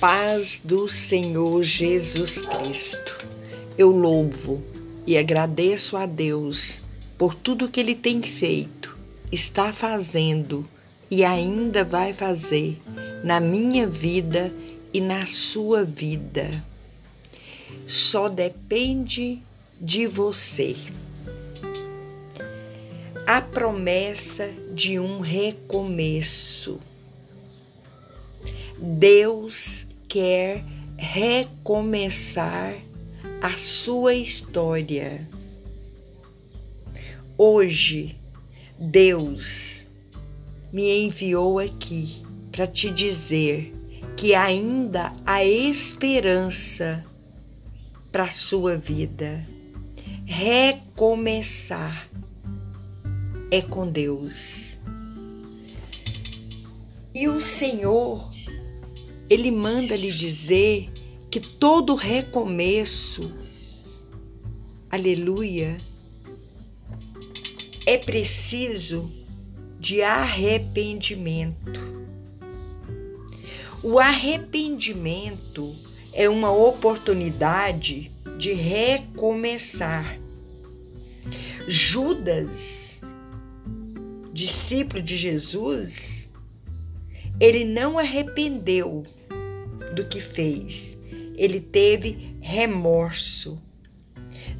paz do Senhor Jesus Cristo. Eu louvo e agradeço a Deus por tudo que Ele tem feito, está fazendo e ainda vai fazer na minha vida e na sua vida. Só depende de você. A promessa de um recomeço. Deus quer recomeçar a sua história. Hoje, Deus me enviou aqui para te dizer que ainda há esperança para a sua vida. Recomeçar é com Deus. E o Senhor ele manda lhe dizer que todo recomeço, aleluia, é preciso de arrependimento. O arrependimento é uma oportunidade de recomeçar. Judas, discípulo de Jesus, ele não arrependeu do que fez. Ele teve remorso.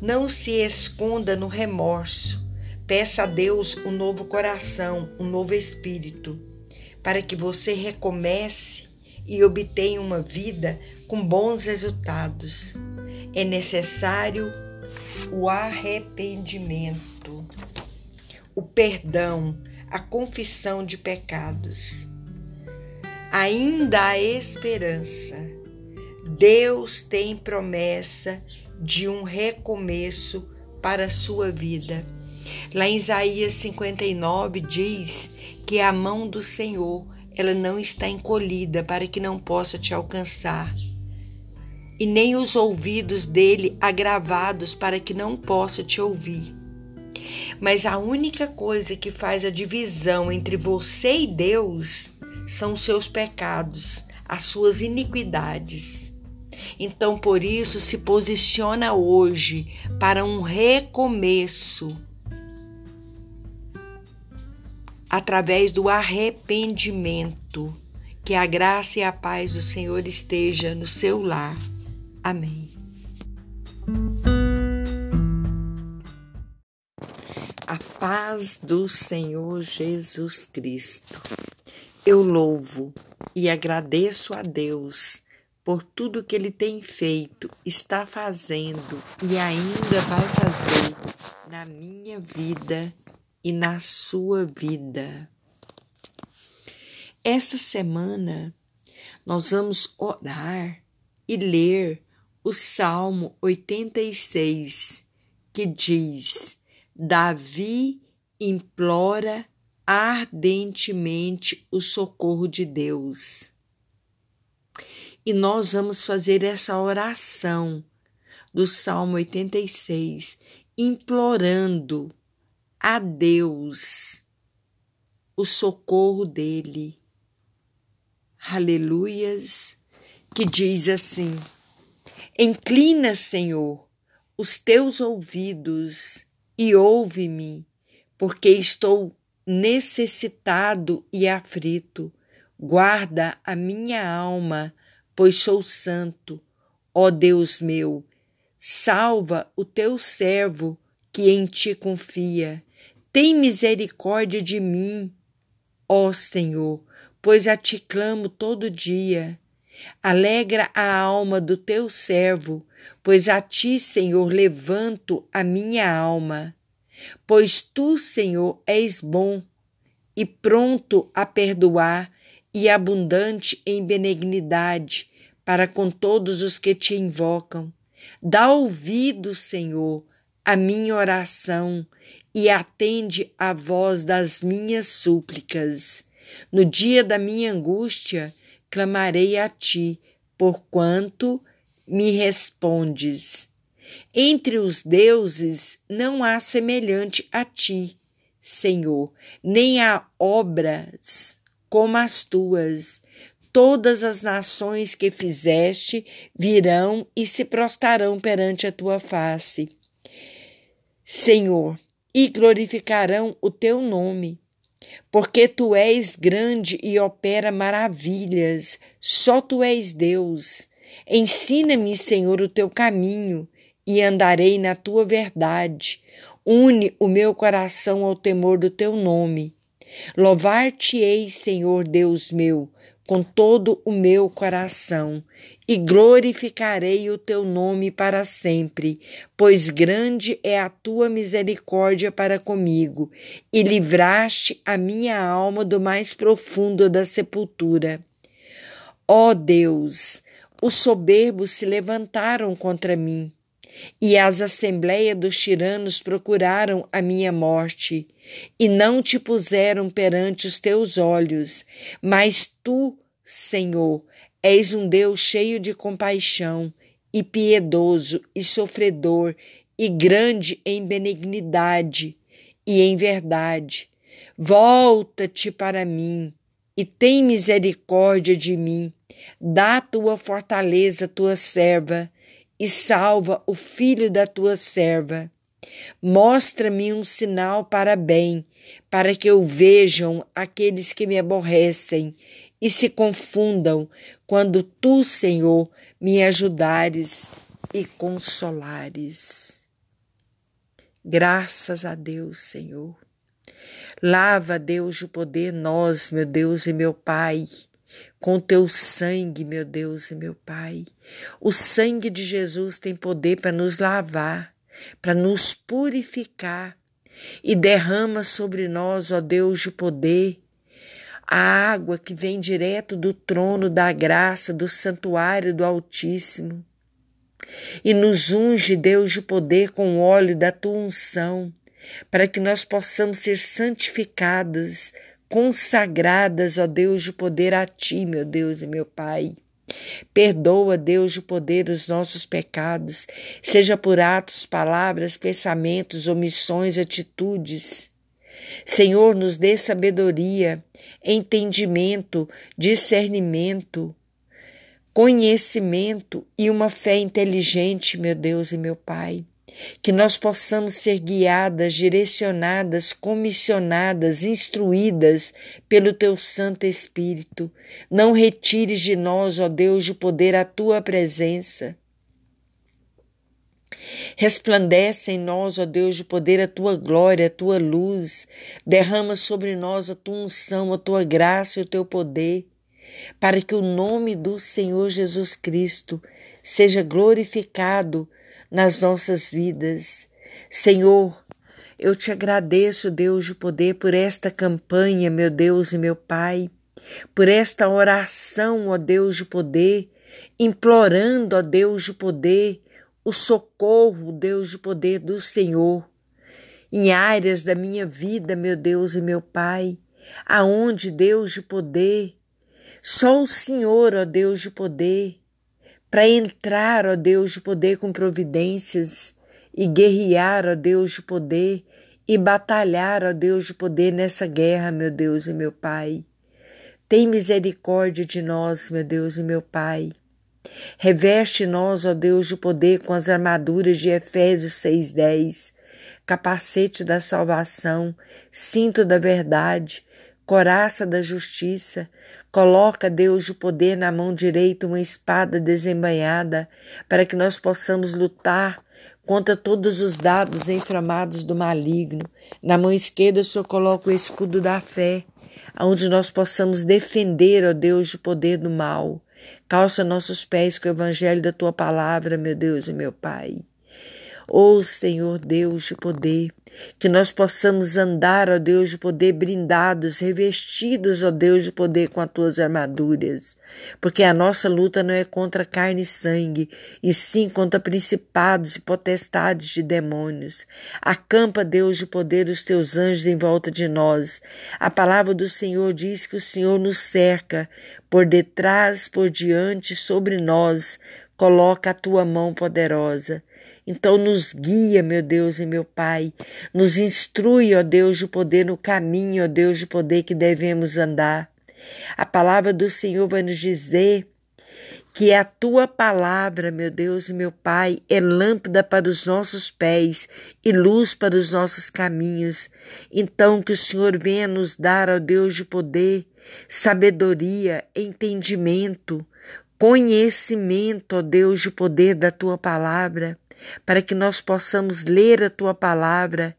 Não se esconda no remorso. Peça a Deus um novo coração, um novo espírito, para que você recomece e obtenha uma vida com bons resultados. É necessário o arrependimento, o perdão, a confissão de pecados ainda há esperança. Deus tem promessa de um recomeço para a sua vida. Lá em Isaías 59 diz que a mão do Senhor ela não está encolhida para que não possa te alcançar, e nem os ouvidos dele agravados para que não possa te ouvir. Mas a única coisa que faz a divisão entre você e Deus são os seus pecados, as suas iniquidades. Então, por isso, se posiciona hoje para um recomeço através do arrependimento. Que a graça e a paz do Senhor esteja no seu lar. Amém. A paz do Senhor Jesus Cristo. Eu louvo e agradeço a Deus por tudo que Ele tem feito, está fazendo e ainda vai fazer na minha vida e na sua vida. Essa semana nós vamos orar e ler o Salmo 86, que diz: Davi implora ardentemente o socorro de Deus. E nós vamos fazer essa oração do Salmo 86, implorando a Deus o socorro dele. Aleluias, que diz assim: Inclina, Senhor, os teus ouvidos e ouve-me, porque estou necessitado e aflito. Guarda a minha alma, pois sou santo. Ó Deus meu, salva o teu servo que em ti confia. Tem misericórdia de mim, ó Senhor, pois a ti clamo todo dia. Alegra a alma do teu servo, pois a ti, Senhor, levanto a minha alma. Pois tu, Senhor, és bom e pronto a perdoar e abundante em benignidade para com todos os que te invocam. Dá ouvido, Senhor, à minha oração e atende à voz das minhas súplicas. No dia da minha angústia, clamarei a ti, porquanto me respondes. Entre os deuses não há semelhante a ti, Senhor, nem há obras como as tuas. todas as nações que fizeste virão e se prostrarão perante a tua face. Senhor, e glorificarão o teu nome, porque tu és grande e opera maravilhas, só tu és Deus. Ensina-me, Senhor, o teu caminho e andarei na tua verdade. Une o meu coração ao temor do teu nome. Louvar-te-ei, Senhor Deus meu, com todo o meu coração, e glorificarei o teu nome para sempre, pois grande é a tua misericórdia para comigo, e livraste a minha alma do mais profundo da sepultura. Ó Deus, os soberbos se levantaram contra mim, e as assembleias dos tiranos procuraram a minha morte, e não te puseram perante os teus olhos, mas tu Senhor, és um Deus cheio de compaixão e piedoso e sofredor e grande em benignidade e em verdade. Volta-te para mim e tem misericórdia de mim. Dá tua fortaleza tua serva e salva o filho da tua serva. Mostra-me um sinal para bem, para que eu vejam aqueles que me aborrecem e se confundam quando tu, Senhor, me ajudares e consolares. Graças a Deus, Senhor. Lava, Deus, o poder nós, meu Deus e meu Pai, com teu sangue, meu Deus e meu Pai. O sangue de Jesus tem poder para nos lavar, para nos purificar e derrama sobre nós, ó Deus, o poder a água que vem direto do trono da graça, do santuário do Altíssimo. E nos unge, Deus, de poder com o óleo da tua unção, para que nós possamos ser santificados, consagradas, ó Deus, de poder a ti, meu Deus e meu Pai. Perdoa, Deus, de poder os nossos pecados, seja por atos, palavras, pensamentos, omissões, atitudes. Senhor, nos dê sabedoria entendimento, discernimento, conhecimento e uma fé inteligente, meu Deus e meu Pai. Que nós possamos ser guiadas, direcionadas, comissionadas, instruídas pelo Teu Santo Espírito. Não retires de nós, ó Deus, de poder a Tua presença. Resplandece em nós, ó Deus, de poder a tua glória, a tua luz. Derrama sobre nós a tua unção, a tua graça e o teu poder, para que o nome do Senhor Jesus Cristo seja glorificado nas nossas vidas. Senhor, eu te agradeço, Deus de poder, por esta campanha, meu Deus e meu Pai, por esta oração, ó Deus de poder, implorando, ó Deus de poder, o socorro, Deus de poder do Senhor, em áreas da minha vida, meu Deus e meu Pai, aonde, Deus de poder, só o Senhor, ó Deus de poder, para entrar, ó Deus de poder, com providências e guerrear, ó Deus de poder, e batalhar, ó Deus de poder, nessa guerra, meu Deus e meu Pai. Tem misericórdia de nós, meu Deus e meu Pai. Reveste-nos, ó Deus, de poder com as armaduras de Efésios 6,10, capacete da salvação, cinto da verdade, coraça da justiça. Coloca, Deus, de poder na mão direita uma espada desembainhada, para que nós possamos lutar contra todos os dados inflamados do maligno. Na mão esquerda, o Senhor coloca o escudo da fé, onde nós possamos defender, ó Deus, de poder do mal. Calça nossos pés com o evangelho da tua palavra, meu Deus e meu Pai. Ó Senhor Deus de poder, que nós possamos andar, ó Deus de poder, brindados, revestidos, ó Deus de poder, com as tuas armaduras, porque a nossa luta não é contra carne e sangue, e sim contra principados e potestades de demônios. Acampa, Deus de poder, os teus anjos em volta de nós. A palavra do Senhor diz que o Senhor nos cerca por detrás, por diante, sobre nós, coloca a tua mão poderosa. Então nos guia, meu Deus e meu Pai, nos instrui, ó Deus de poder, no caminho, ó Deus de poder que devemos andar. A palavra do Senhor vai nos dizer que a tua palavra, meu Deus e meu Pai, é lâmpada para os nossos pés e luz para os nossos caminhos. Então, que o Senhor venha nos dar, ó Deus de poder, sabedoria, entendimento, conhecimento, ó Deus de poder da tua palavra, para que nós possamos ler a tua palavra,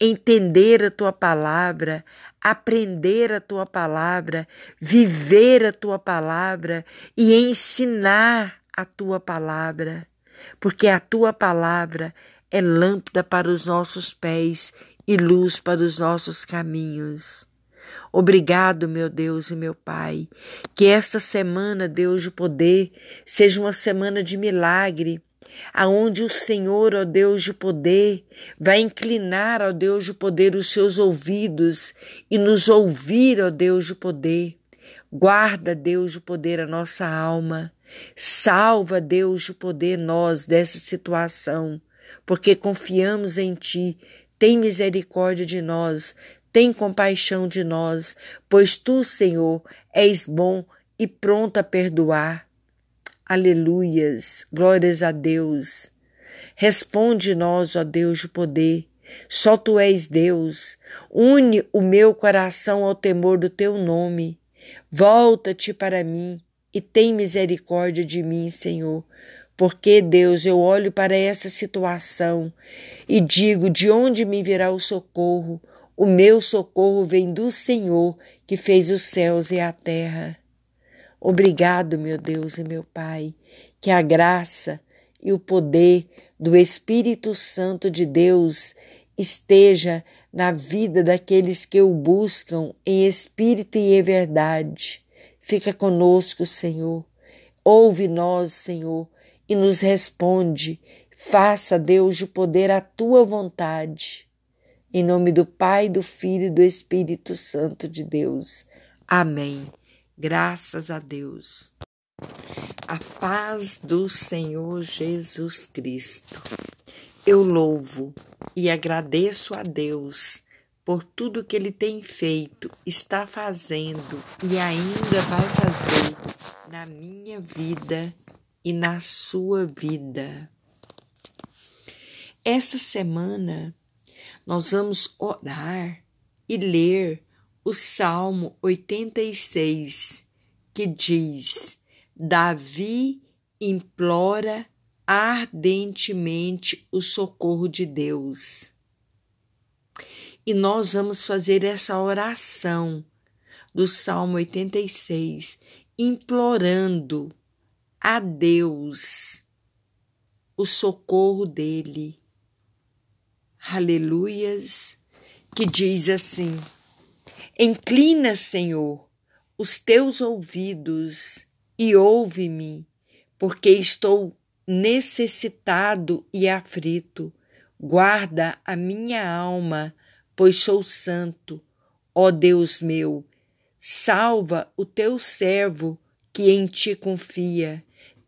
entender a tua palavra, aprender a tua palavra, viver a tua palavra e ensinar a tua palavra, porque a tua palavra é lâmpada para os nossos pés e luz para os nossos caminhos. Obrigado, meu Deus e meu Pai, que esta semana, Deus de poder, seja uma semana de milagre aonde o Senhor, ó Deus de poder, vai inclinar, ó Deus de poder, os seus ouvidos e nos ouvir, ó Deus de poder. Guarda, Deus de poder, a nossa alma. Salva, Deus de poder, nós dessa situação, porque confiamos em Ti. Tem misericórdia de nós, tem compaixão de nós, pois Tu, Senhor, és bom e pronto a perdoar. Aleluias, glórias a Deus. Responde-nós, ó Deus de poder. Só tu és Deus. Une o meu coração ao temor do teu nome. Volta-te para mim e tem misericórdia de mim, Senhor. Porque, Deus, eu olho para essa situação e digo: de onde me virá o socorro? O meu socorro vem do Senhor que fez os céus e a terra. Obrigado, meu Deus e meu Pai, que a graça e o poder do Espírito Santo de Deus esteja na vida daqueles que o buscam em espírito e em verdade. Fica conosco, Senhor. Ouve nós, Senhor, e nos responde. Faça, Deus, de poder a tua vontade. Em nome do Pai, do Filho e do Espírito Santo de Deus. Amém. Graças a Deus. A paz do Senhor Jesus Cristo. Eu louvo e agradeço a Deus por tudo que Ele tem feito, está fazendo e ainda vai fazer na minha vida e na sua vida. Essa semana nós vamos orar e ler o Salmo 86, que diz: Davi implora ardentemente o socorro de Deus. E nós vamos fazer essa oração do Salmo 86, implorando a Deus o socorro dele. Aleluias, que diz assim: Inclina, Senhor, os teus ouvidos e ouve-me, porque estou necessitado e aflito. Guarda a minha alma, pois sou santo. Ó Deus meu, salva o teu servo que em ti confia.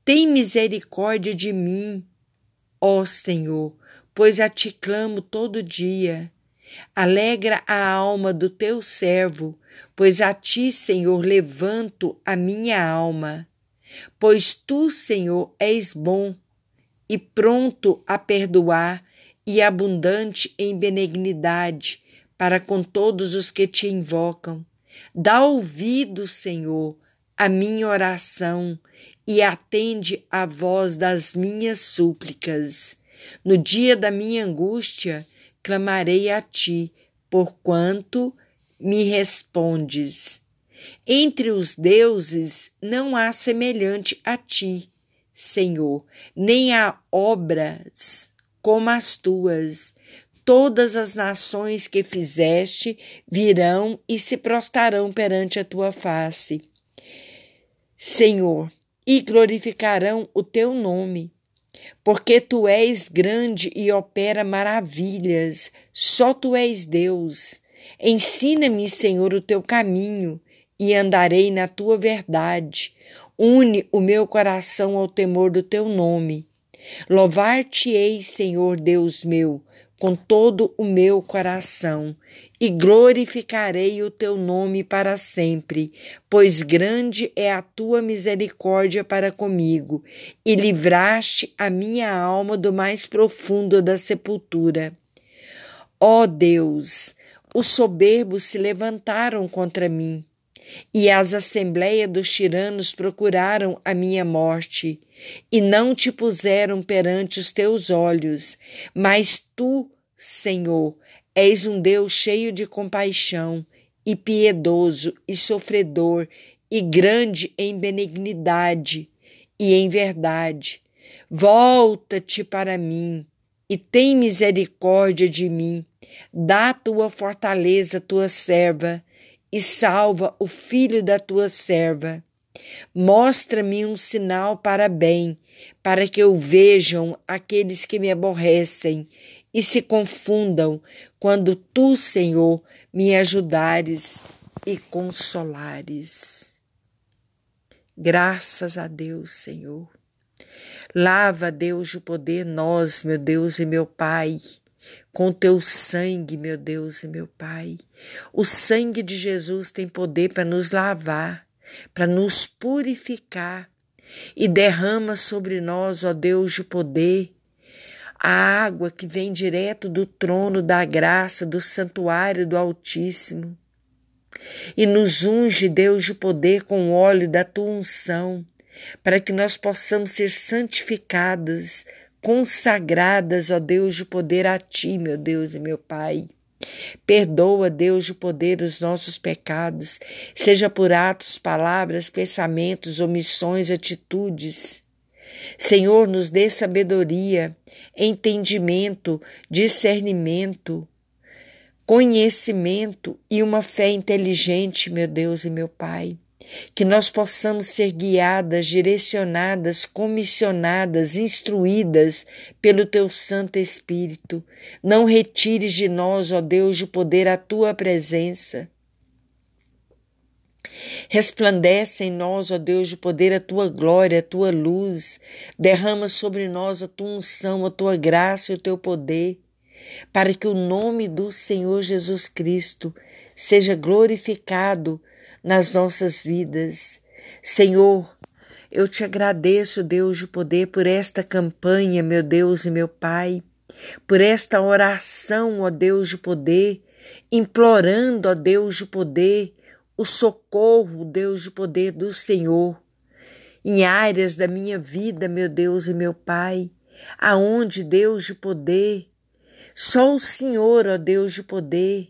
Tem misericórdia de mim, ó Senhor, pois a ti clamo todo dia. Alegra a alma do teu servo, pois a ti, Senhor, levanto a minha alma. Pois tu, Senhor, és bom e pronto a perdoar e abundante em benignidade para com todos os que te invocam. Dá ouvido, Senhor, à minha oração e atende à voz das minhas súplicas. No dia da minha angústia, clamarei a ti, porquanto me respondes. Entre os deuses não há semelhante a ti, Senhor, nem há obras como as tuas. Todas as nações que fizeste virão e se prostrarão perante a tua face. Senhor, e glorificarão o teu nome porque tu és grande e opera maravilhas, só tu és Deus. Ensina-me, Senhor, o teu caminho e andarei na tua verdade. Une o meu coração ao temor do teu nome. Louvar-te-ei, Senhor Deus meu, com todo o meu coração e glorificarei o teu nome para sempre, pois grande é a tua misericórdia para comigo, e livraste a minha alma do mais profundo da sepultura. Ó Deus, os soberbos se levantaram contra mim, e as assembleias dos tiranos procuraram a minha morte, e não te puseram perante os teus olhos, mas tu, Senhor, És um Deus cheio de compaixão e piedoso e sofredor e grande em benignidade e em verdade. Volta-te para mim e tem misericórdia de mim. Dá tua fortaleza tua serva e salva o filho da tua serva. Mostra-me um sinal para bem, para que o vejam aqueles que me aborrecem e se confundam quando tu, Senhor, me ajudares e consolares. Graças a Deus, Senhor. Lava, Deus, de poder nós, meu Deus e meu Pai, com teu sangue, meu Deus e meu Pai. O sangue de Jesus tem poder para nos lavar, para nos purificar e derrama sobre nós, ó Deus de poder, a água que vem direto do trono da graça, do santuário do Altíssimo. E nos unge, Deus, de poder com o óleo da tua unção, para que nós possamos ser santificados, consagradas, ó Deus, de poder a ti, meu Deus e meu Pai. Perdoa, Deus, de poder os nossos pecados, seja por atos, palavras, pensamentos, omissões, atitudes Senhor, nos dê sabedoria, entendimento, discernimento, conhecimento e uma fé inteligente, meu Deus e meu Pai. Que nós possamos ser guiadas, direcionadas, comissionadas, instruídas pelo Teu Santo Espírito. Não retires de nós, ó Deus, o poder a Tua presença. Resplandece em nós, ó Deus de poder, a tua glória, a tua luz. Derrama sobre nós a tua unção, a tua graça e o teu poder, para que o nome do Senhor Jesus Cristo seja glorificado nas nossas vidas. Senhor, eu te agradeço, Deus de poder, por esta campanha, meu Deus e meu Pai, por esta oração, ó Deus de poder, implorando, ó Deus de poder, o socorro, Deus de poder do Senhor, em áreas da minha vida, meu Deus e meu Pai, aonde, Deus de poder, só o Senhor, ó Deus de poder,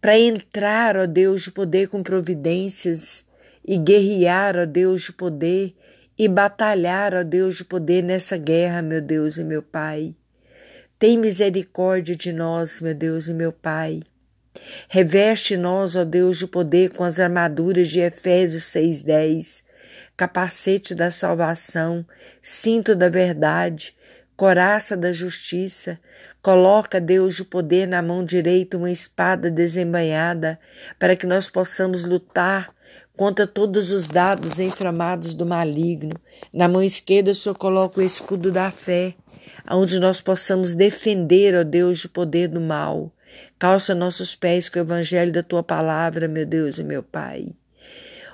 para entrar, ó Deus de poder, com providências e guerrear, ó Deus de poder, e batalhar, ó Deus de poder, nessa guerra, meu Deus e meu Pai. Tem misericórdia de nós, meu Deus e meu Pai. Reveste-nos, ó Deus, de poder com as armaduras de Efésios 6,10, capacete da salvação, cinto da verdade, coraça da justiça. Coloca, Deus, de poder na mão direita uma espada desembainhada, para que nós possamos lutar contra todos os dados inflamados do maligno. Na mão esquerda, o Senhor coloca o escudo da fé, onde nós possamos defender, ó Deus, de poder do mal. Calça nossos pés com o evangelho da tua palavra, meu Deus e meu Pai.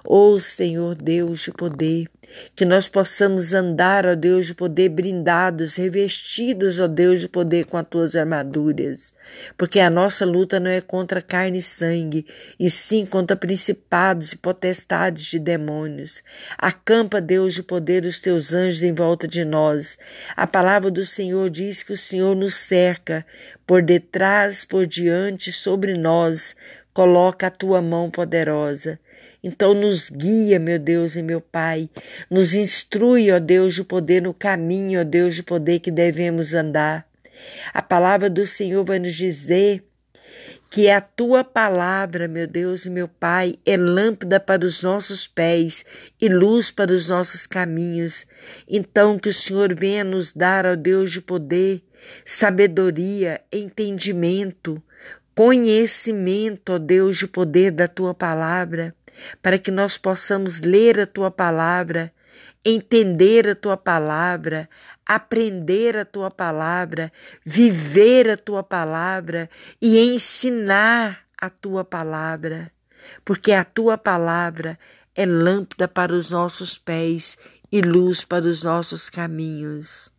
Ó Senhor Deus de poder, que nós possamos andar, ó Deus de poder, brindados, revestidos, ó Deus de poder, com as tuas armaduras, porque a nossa luta não é contra carne e sangue, e sim contra principados e potestades de demônios. Acampa, Deus de poder, os teus anjos em volta de nós. A palavra do Senhor diz que o Senhor nos cerca, por detrás, por diante, sobre nós, coloca a tua mão poderosa. Então nos guia, meu Deus e meu Pai, nos instrui, ó Deus de poder, no caminho, ó Deus de poder que devemos andar. A palavra do Senhor vai nos dizer que a tua palavra, meu Deus e meu Pai, é lâmpada para os nossos pés e luz para os nossos caminhos. Então, que o Senhor venha nos dar, ó Deus de poder, sabedoria, entendimento, conhecimento, ó Deus de poder da tua palavra para que nós possamos ler a tua palavra, entender a tua palavra, aprender a tua palavra, viver a tua palavra e ensinar a tua palavra, porque a tua palavra é lâmpada para os nossos pés e luz para os nossos caminhos.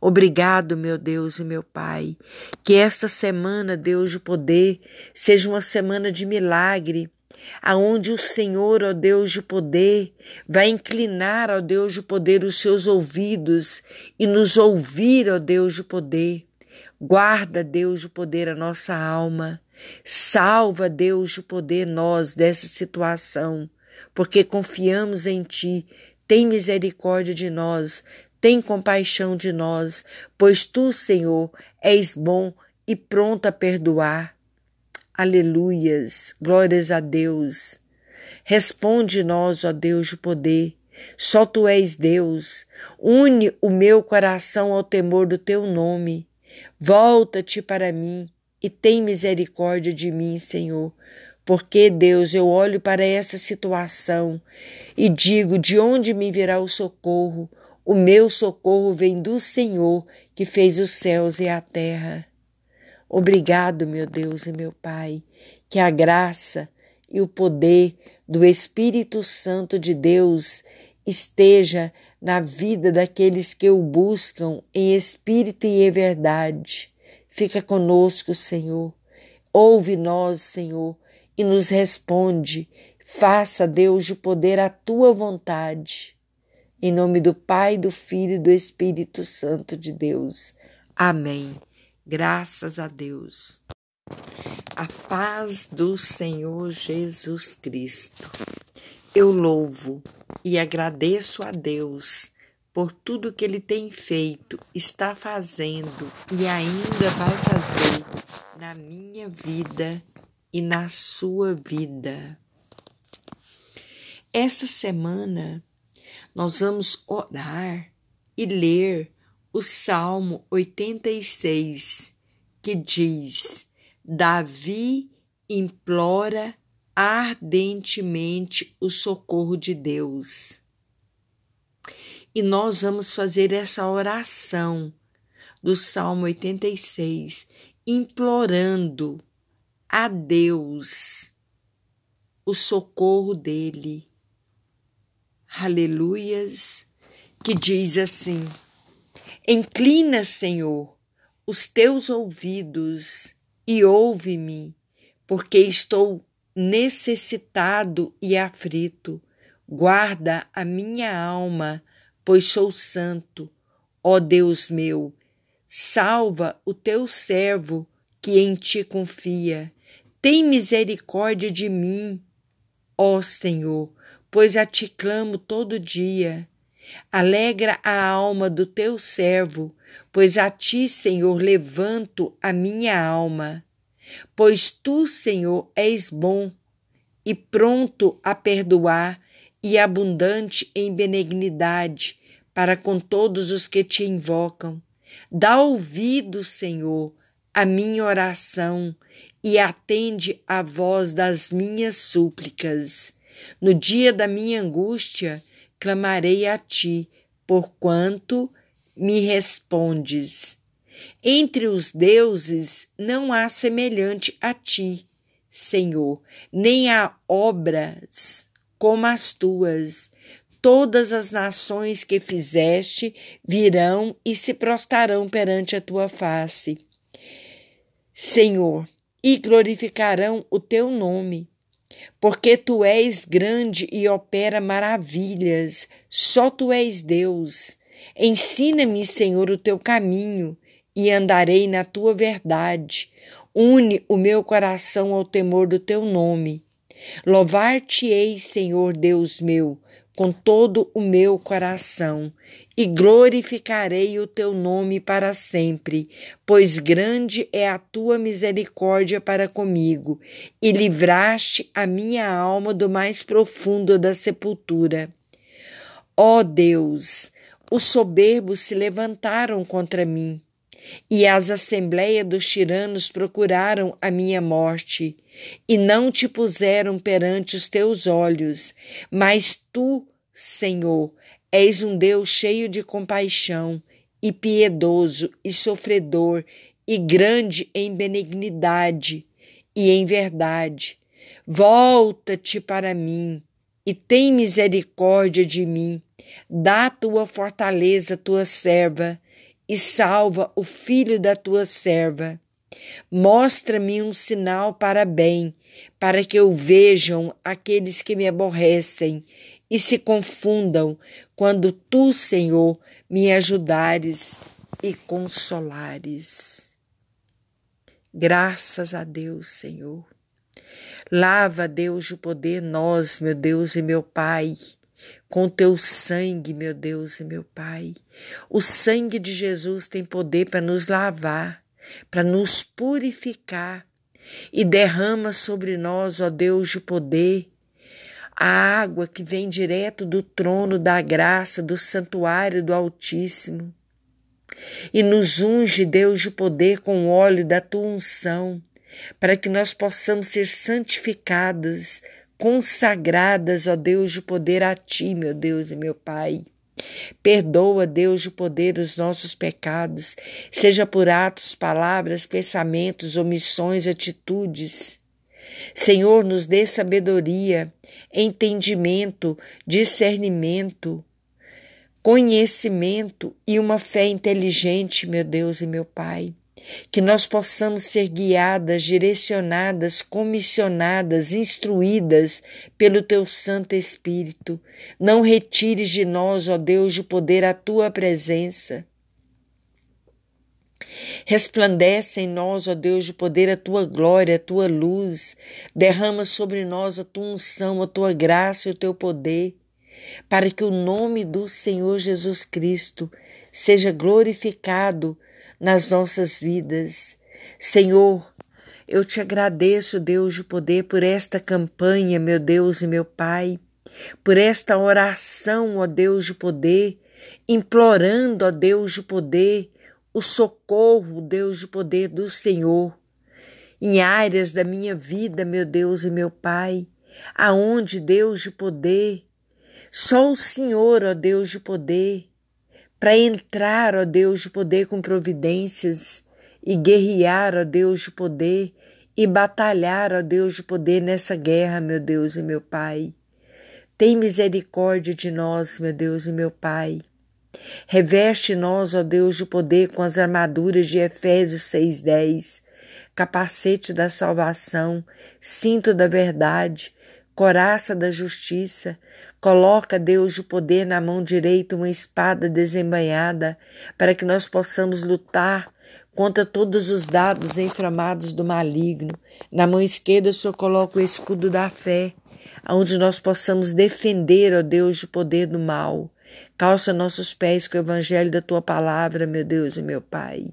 Obrigado, meu Deus e meu Pai, que esta semana, Deus de poder, seja uma semana de milagre, aonde o Senhor, ó Deus de poder, vai inclinar, ó Deus de poder, os seus ouvidos e nos ouvir, ó Deus de poder. Guarda, Deus de poder, a nossa alma. Salva, Deus de poder, nós dessa situação, porque confiamos em Ti. Tem misericórdia de nós, tem compaixão de nós, pois Tu, Senhor, és bom e pronto a perdoar. Aleluias, glórias a Deus. Responde-nós, ó Deus de poder. Só tu és Deus. Une o meu coração ao temor do teu nome. Volta-te para mim e tem misericórdia de mim, Senhor. Porque, Deus, eu olho para essa situação e digo: de onde me virá o socorro? O meu socorro vem do Senhor que fez os céus e a terra. Obrigado, meu Deus e meu Pai, que a graça e o poder do Espírito Santo de Deus esteja na vida daqueles que o buscam em espírito e em verdade. Fica conosco, Senhor. Ouve nós, Senhor, e nos responde. Faça, Deus, de poder a tua vontade. Em nome do Pai, do Filho e do Espírito Santo de Deus. Amém. Graças a Deus. A paz do Senhor Jesus Cristo. Eu louvo e agradeço a Deus por tudo que Ele tem feito, está fazendo e ainda vai fazer na minha vida e na sua vida. Essa semana nós vamos orar e ler o Salmo 86, que diz: Davi implora ardentemente o socorro de Deus. E nós vamos fazer essa oração do Salmo 86, implorando a Deus o socorro dele. Aleluias, que diz assim: Inclina, Senhor, os teus ouvidos e ouve-me, porque estou necessitado e aflito. Guarda a minha alma, pois sou santo. Ó Deus meu, salva o teu servo que em ti confia. Tem misericórdia de mim, ó Senhor, pois a ti clamo todo dia. Alegra a alma do teu servo, pois a ti, Senhor, levanto a minha alma. Pois tu, Senhor, és bom e pronto a perdoar e abundante em benignidade para com todos os que te invocam. Dá ouvido, Senhor, à minha oração e atende à voz das minhas súplicas. No dia da minha angústia, clamarei a ti, porquanto me respondes. Entre os deuses não há semelhante a ti, Senhor, nem há obras como as tuas. Todas as nações que fizeste virão e se prostarão perante a tua face. Senhor, e glorificarão o teu nome porque tu és grande e opera maravilhas, só tu és Deus. Ensina-me, Senhor, o teu caminho e andarei na tua verdade. Une o meu coração ao temor do teu nome. Louvar-te-ei, Senhor Deus meu, com todo o meu coração e glorificarei o teu nome para sempre, pois grande é a tua misericórdia para comigo, e livraste a minha alma do mais profundo da sepultura. Ó Deus, os soberbos se levantaram contra mim, e as assembleias dos tiranos procuraram a minha morte, e não te puseram perante os teus olhos, mas tu, Senhor, És um Deus cheio de compaixão e piedoso e sofredor e grande em benignidade e em verdade. Volta-te para mim e tem misericórdia de mim. Dá tua fortaleza, tua serva, e salva o filho da tua serva. Mostra-me um sinal para bem, para que eu vejam aqueles que me aborrecem e se confundam quando tu, Senhor, me ajudares e consolares. Graças a Deus, Senhor. Lava, Deus, de poder nós, meu Deus e meu Pai, com teu sangue, meu Deus e meu Pai. O sangue de Jesus tem poder para nos lavar, para nos purificar e derrama sobre nós, ó Deus de poder, a água que vem direto do trono da graça, do santuário do Altíssimo. E nos unge, Deus de poder, com o óleo da tua unção, para que nós possamos ser santificados, consagradas, ó Deus de poder, a ti, meu Deus e meu Pai. Perdoa, Deus de poder, os nossos pecados, seja por atos, palavras, pensamentos, omissões, atitudes. Senhor, nos dê sabedoria, entendimento, discernimento, conhecimento e uma fé inteligente, meu Deus e meu Pai que nós possamos ser guiadas, direcionadas, comissionadas, instruídas pelo teu Santo Espírito. Não retires de nós, ó Deus, de poder a tua presença. Resplandece em nós, ó Deus, de poder a tua glória, a tua luz. Derrama sobre nós a tua unção, a tua graça e o teu poder, para que o nome do Senhor Jesus Cristo seja glorificado nas nossas vidas. Senhor, eu te agradeço, Deus de poder, por esta campanha, meu Deus e meu Pai, por esta oração, ó Deus de poder, implorando, ó Deus de poder, o socorro, Deus de poder do Senhor, em áreas da minha vida, meu Deus e meu Pai, aonde, Deus de poder, só o Senhor, ó Deus de poder, para entrar, ó Deus de poder, com providências e guerrear, ó Deus de poder, e batalhar, ó Deus de poder, nessa guerra, meu Deus e meu Pai. Tem misericórdia de nós, meu Deus e meu Pai. Reveste nós, ó Deus de poder, com as armaduras de Efésios 6,10, capacete da salvação, cinto da verdade, coraça da justiça, Coloca, Deus, o poder na mão direita, uma espada desembainhada, para que nós possamos lutar contra todos os dados inflamados do maligno. Na mão esquerda, o Senhor coloca o escudo da fé, onde nós possamos defender, ó Deus, o poder do mal. Calça nossos pés com o evangelho da tua palavra, meu Deus e meu Pai.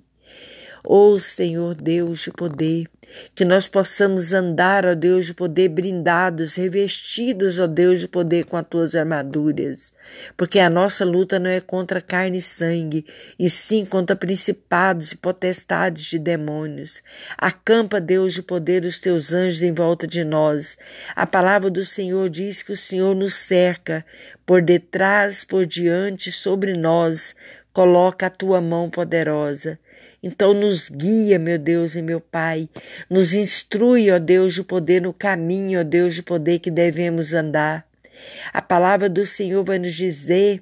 Ó oh, Senhor Deus de poder, que nós possamos andar, ó Deus de poder, brindados, revestidos, ó Deus de poder, com as tuas armaduras, porque a nossa luta não é contra carne e sangue, e sim contra principados e potestades de demônios. Acampa, Deus de poder, os teus anjos em volta de nós. A palavra do Senhor diz que o Senhor nos cerca por detrás, por diante, sobre nós, coloca a tua mão poderosa. Então, nos guia, meu Deus e meu Pai, nos instrui, ó Deus de poder, no caminho, ó Deus de poder que devemos andar. A palavra do Senhor vai nos dizer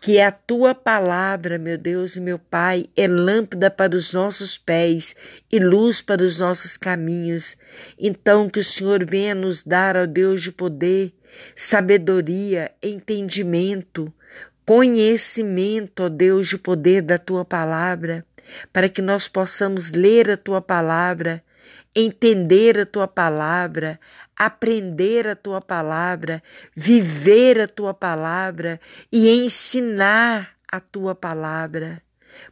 que a tua palavra, meu Deus e meu Pai, é lâmpada para os nossos pés e luz para os nossos caminhos. Então, que o Senhor venha nos dar, ó Deus de poder, sabedoria, entendimento, conhecimento, ó Deus de poder da tua palavra para que nós possamos ler a tua palavra, entender a tua palavra, aprender a tua palavra, viver a tua palavra e ensinar a tua palavra,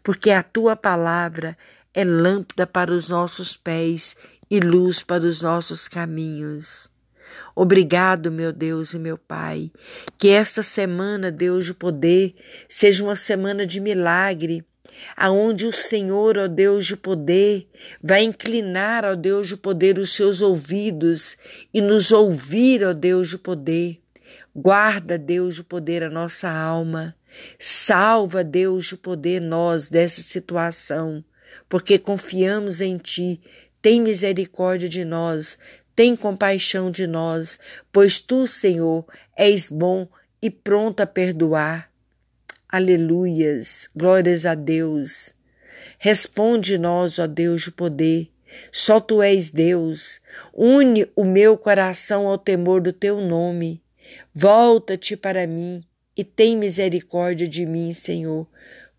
porque a tua palavra é lâmpada para os nossos pés e luz para os nossos caminhos. Obrigado, meu Deus e meu Pai. Que esta semana, Deus de poder, seja uma semana de milagre, aonde o Senhor, ó Deus de poder, vai inclinar, ó Deus de poder, os seus ouvidos e nos ouvir, ó Deus de poder. Guarda, Deus, o poder a nossa alma. Salva, Deus, o poder nós dessa situação, porque confiamos em Ti. Tem misericórdia de nós, tem compaixão de nós, pois Tu, Senhor, és bom e pronto a perdoar. Aleluias, glórias a Deus. Responde-nós, ó Deus de poder. Só tu és Deus. Une o meu coração ao temor do teu nome. Volta-te para mim e tem misericórdia de mim, Senhor.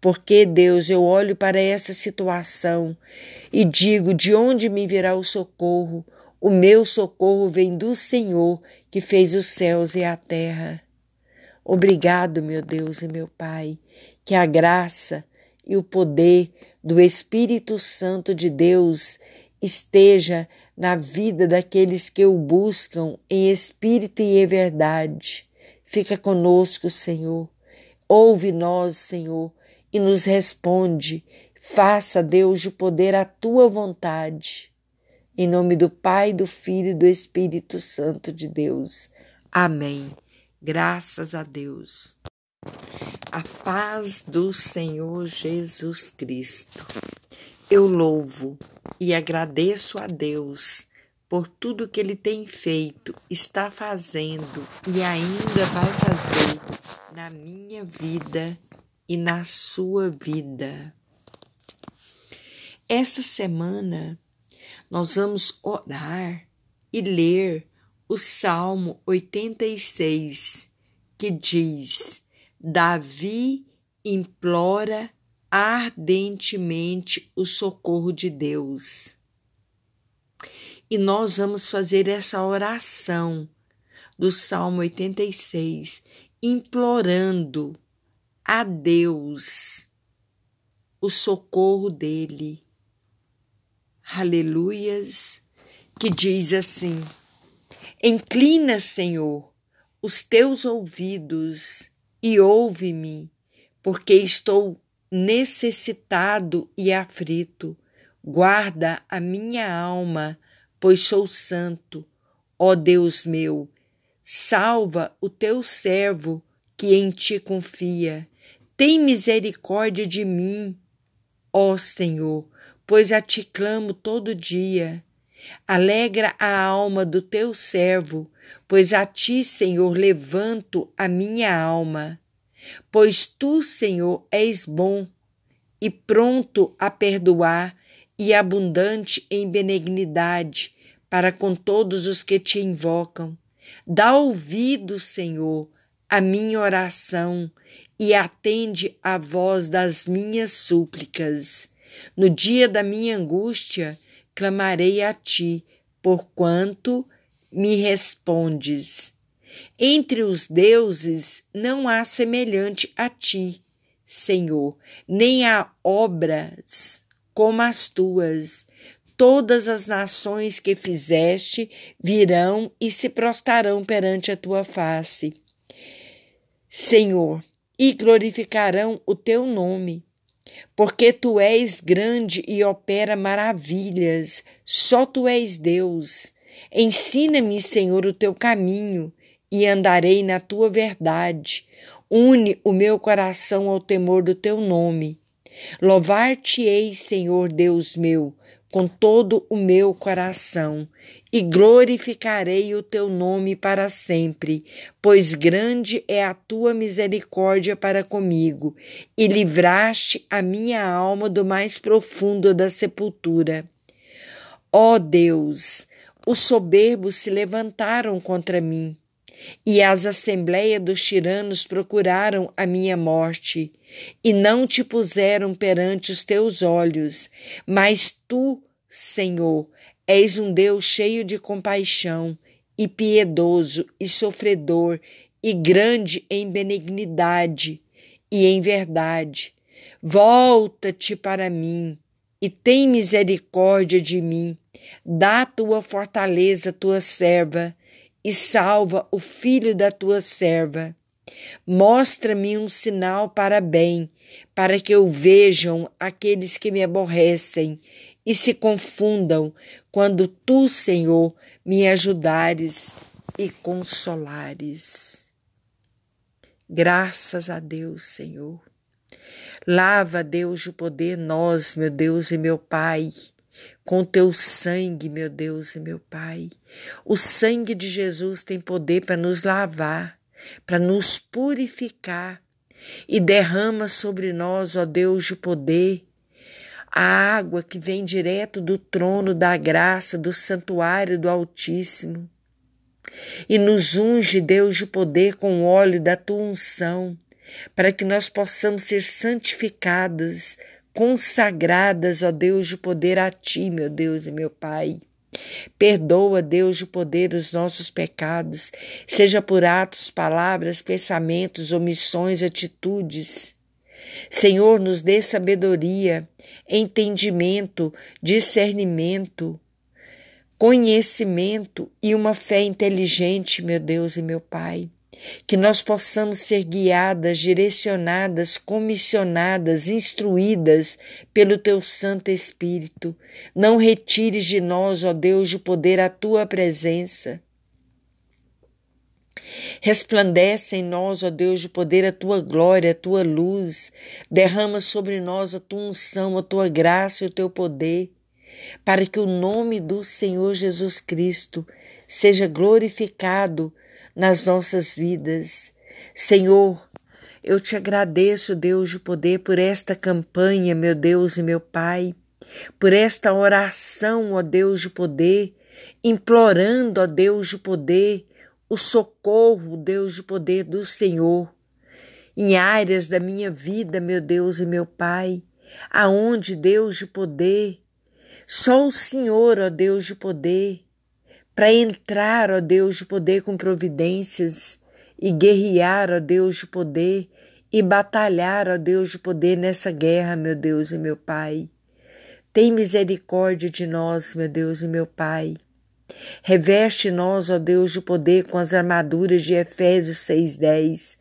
Porque, Deus, eu olho para essa situação e digo: de onde me virá o socorro? O meu socorro vem do Senhor que fez os céus e a terra. Obrigado, meu Deus e meu Pai, que a graça e o poder do Espírito Santo de Deus esteja na vida daqueles que o buscam em espírito e em verdade. Fica conosco, Senhor. Ouve nós, Senhor, e nos responde. Faça, Deus, de poder a tua vontade. Em nome do Pai, do Filho e do Espírito Santo de Deus. Amém. Graças a Deus. A paz do Senhor Jesus Cristo. Eu louvo e agradeço a Deus por tudo que Ele tem feito, está fazendo e ainda vai fazer na minha vida e na sua vida. Essa semana nós vamos orar e ler o Salmo 86, que diz: Davi implora ardentemente o socorro de Deus. E nós vamos fazer essa oração do Salmo 86, implorando a Deus o socorro dele. Aleluias, que diz assim: Inclina, Senhor, os teus ouvidos e ouve-me, porque estou necessitado e aflito. Guarda a minha alma, pois sou santo. Ó Deus meu, salva o teu servo que em ti confia. Tem misericórdia de mim, ó Senhor, pois a ti clamo todo dia. Alegra a alma do teu servo, pois a ti, Senhor, levanto a minha alma. Pois tu, Senhor, és bom e pronto a perdoar e abundante em benignidade para com todos os que te invocam. Dá ouvido, Senhor, à minha oração e atende à voz das minhas súplicas. No dia da minha angústia, clamarei a ti, porquanto me respondes. Entre os deuses não há semelhante a ti, Senhor, nem há obras como as tuas. Todas as nações que fizeste virão e se prostrarão perante a tua face. Senhor, e glorificarão o teu nome, porque tu és grande e opera maravilhas, só tu és Deus. Ensina-me, Senhor, o teu caminho e andarei na tua verdade. Une o meu coração ao temor do teu nome. Louvar-te-ei, Senhor Deus meu, com todo o meu coração, e glorificarei o teu nome para sempre, pois grande é a tua misericórdia para comigo, e livraste a minha alma do mais profundo da sepultura. Ó Deus, os soberbos se levantaram contra mim e as assembleias dos tiranos procuraram a minha morte, e não te puseram perante os teus olhos, mas tu, Senhor, és um Deus cheio de compaixão, e piedoso, e sofredor, e grande em benignidade e em verdade. Volta-te para mim e tem misericórdia de mim. Dá tua fortaleza, tua serva, e salva o filho da tua serva. Mostra-me um sinal para bem, para que eu vejam aqueles que me aborrecem e se confundam quando tu, Senhor, me ajudares e consolares. Graças a Deus, Senhor. Lava, Deus, de poder nós, meu Deus e meu Pai, com teu sangue, meu Deus e meu Pai. O sangue de Jesus tem poder para nos lavar, para nos purificar e derrama sobre nós, ó Deus de poder, a água que vem direto do trono da graça, do santuário do Altíssimo. E nos unge, Deus de poder, com o óleo da tua unção, para que nós possamos ser santificados, consagradas, ó Deus de poder, a ti, meu Deus e meu Pai. Perdoa, Deus de poder, os nossos pecados, seja por atos, palavras, pensamentos, omissões, atitudes. Senhor, nos dê sabedoria, entendimento, discernimento, conhecimento e uma fé inteligente, meu Deus e meu Pai. Que nós possamos ser guiadas, direcionadas, comissionadas, instruídas pelo Teu Santo Espírito. Não retires de nós, ó Deus, de poder a Tua presença. Resplandece em nós, ó Deus, de poder a tua glória, a tua luz. Derrama sobre nós a tua unção, a tua graça e o teu poder, para que o nome do Senhor Jesus Cristo seja glorificado nas nossas vidas. Senhor, eu te agradeço, Deus de poder, por esta campanha, meu Deus e meu Pai, por esta oração, ó Deus de poder, implorando, ó Deus de poder, o socorro, Deus de poder do Senhor, em áreas da minha vida, meu Deus e meu Pai, aonde, Deus de poder, só o Senhor, ó Deus de poder, para entrar, ó Deus de poder, com providências e guerrear, ó Deus de poder, e batalhar, ó Deus de poder, nessa guerra, meu Deus e meu Pai. Tem misericórdia de nós, meu Deus e meu Pai. Reveste-nos, ó Deus, de poder com as armaduras de Efésios 6,10,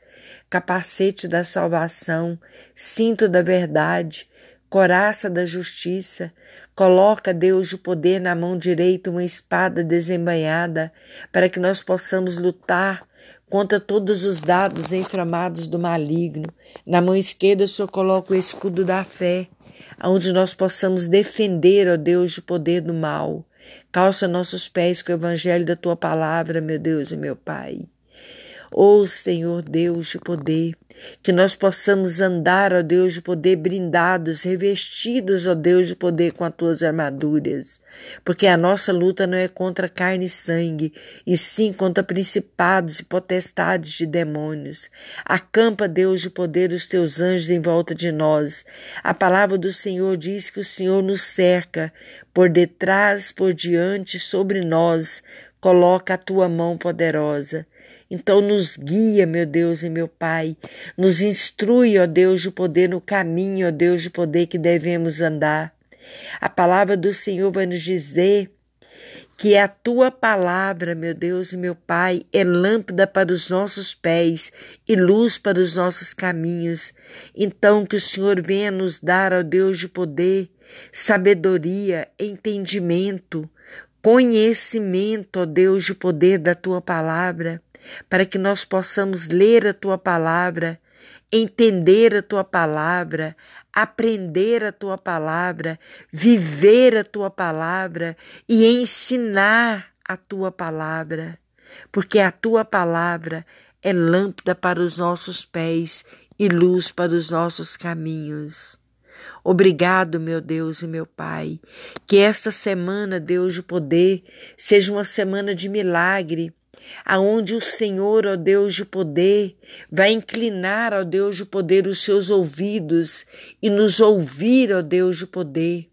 capacete da salvação, cinto da verdade, coraça da justiça. Coloca, Deus, de poder na mão direita uma espada desembanhada, para que nós possamos lutar contra todos os dados inflamados do maligno. Na mão esquerda, o Senhor coloca o escudo da fé, onde nós possamos defender, ó Deus, de poder do mal. Calça nossos pés com o evangelho da tua palavra, meu Deus e meu Pai. Ó oh, Senhor Deus de poder, que nós possamos andar, ó Deus de poder, brindados, revestidos, ó Deus de poder, com as tuas armaduras, porque a nossa luta não é contra carne e sangue, e sim contra principados e potestades de demônios. Acampa, Deus de poder, os teus anjos em volta de nós. A palavra do Senhor diz que o Senhor nos cerca por detrás, por diante, sobre nós, coloca a tua mão poderosa. Então nos guia, meu Deus e meu Pai, nos instrui, ó Deus de poder, no caminho, ó Deus de poder que devemos andar. A palavra do Senhor vai nos dizer que a tua palavra, meu Deus e meu Pai, é lâmpada para os nossos pés e luz para os nossos caminhos. Então, que o Senhor venha nos dar, ó Deus de poder, sabedoria, entendimento, conhecimento, ó Deus de poder da tua palavra para que nós possamos ler a tua palavra, entender a tua palavra, aprender a tua palavra, viver a tua palavra e ensinar a tua palavra, porque a tua palavra é lâmpada para os nossos pés e luz para os nossos caminhos. Obrigado, meu Deus e meu Pai, que esta semana, Deus de poder, seja uma semana de milagre, aonde o Senhor, ó Deus de poder, vai inclinar, ó Deus de poder, os seus ouvidos e nos ouvir, ó Deus de poder.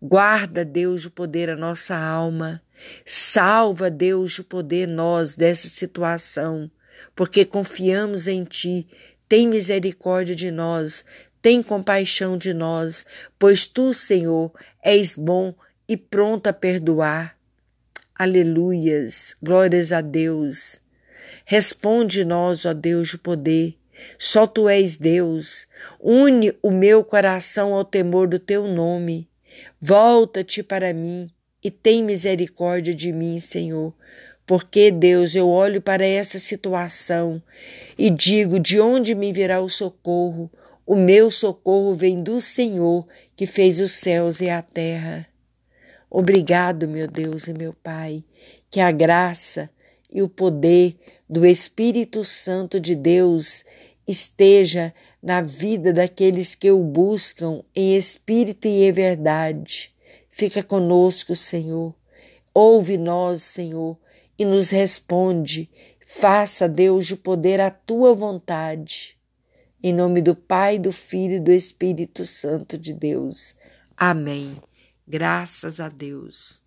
Guarda, Deus de poder, a nossa alma. Salva, Deus de poder, nós dessa situação, porque confiamos em Ti. Tem misericórdia de nós, tem compaixão de nós, pois Tu, Senhor, és bom e pronto a perdoar. Aleluias, glórias a Deus. Responde-nós, ó Deus de poder. Só tu és Deus. Une o meu coração ao temor do teu nome. Volta-te para mim e tem misericórdia de mim, Senhor. Porque, Deus, eu olho para essa situação e digo: de onde me virá o socorro? O meu socorro vem do Senhor que fez os céus e a terra. Obrigado, meu Deus e meu Pai, que a graça e o poder do Espírito Santo de Deus esteja na vida daqueles que o buscam em espírito e em verdade. Fica conosco, Senhor. Ouve nós, Senhor, e nos responde. Faça, Deus, de poder a tua vontade. Em nome do Pai, do Filho e do Espírito Santo de Deus. Amém. Graças a Deus.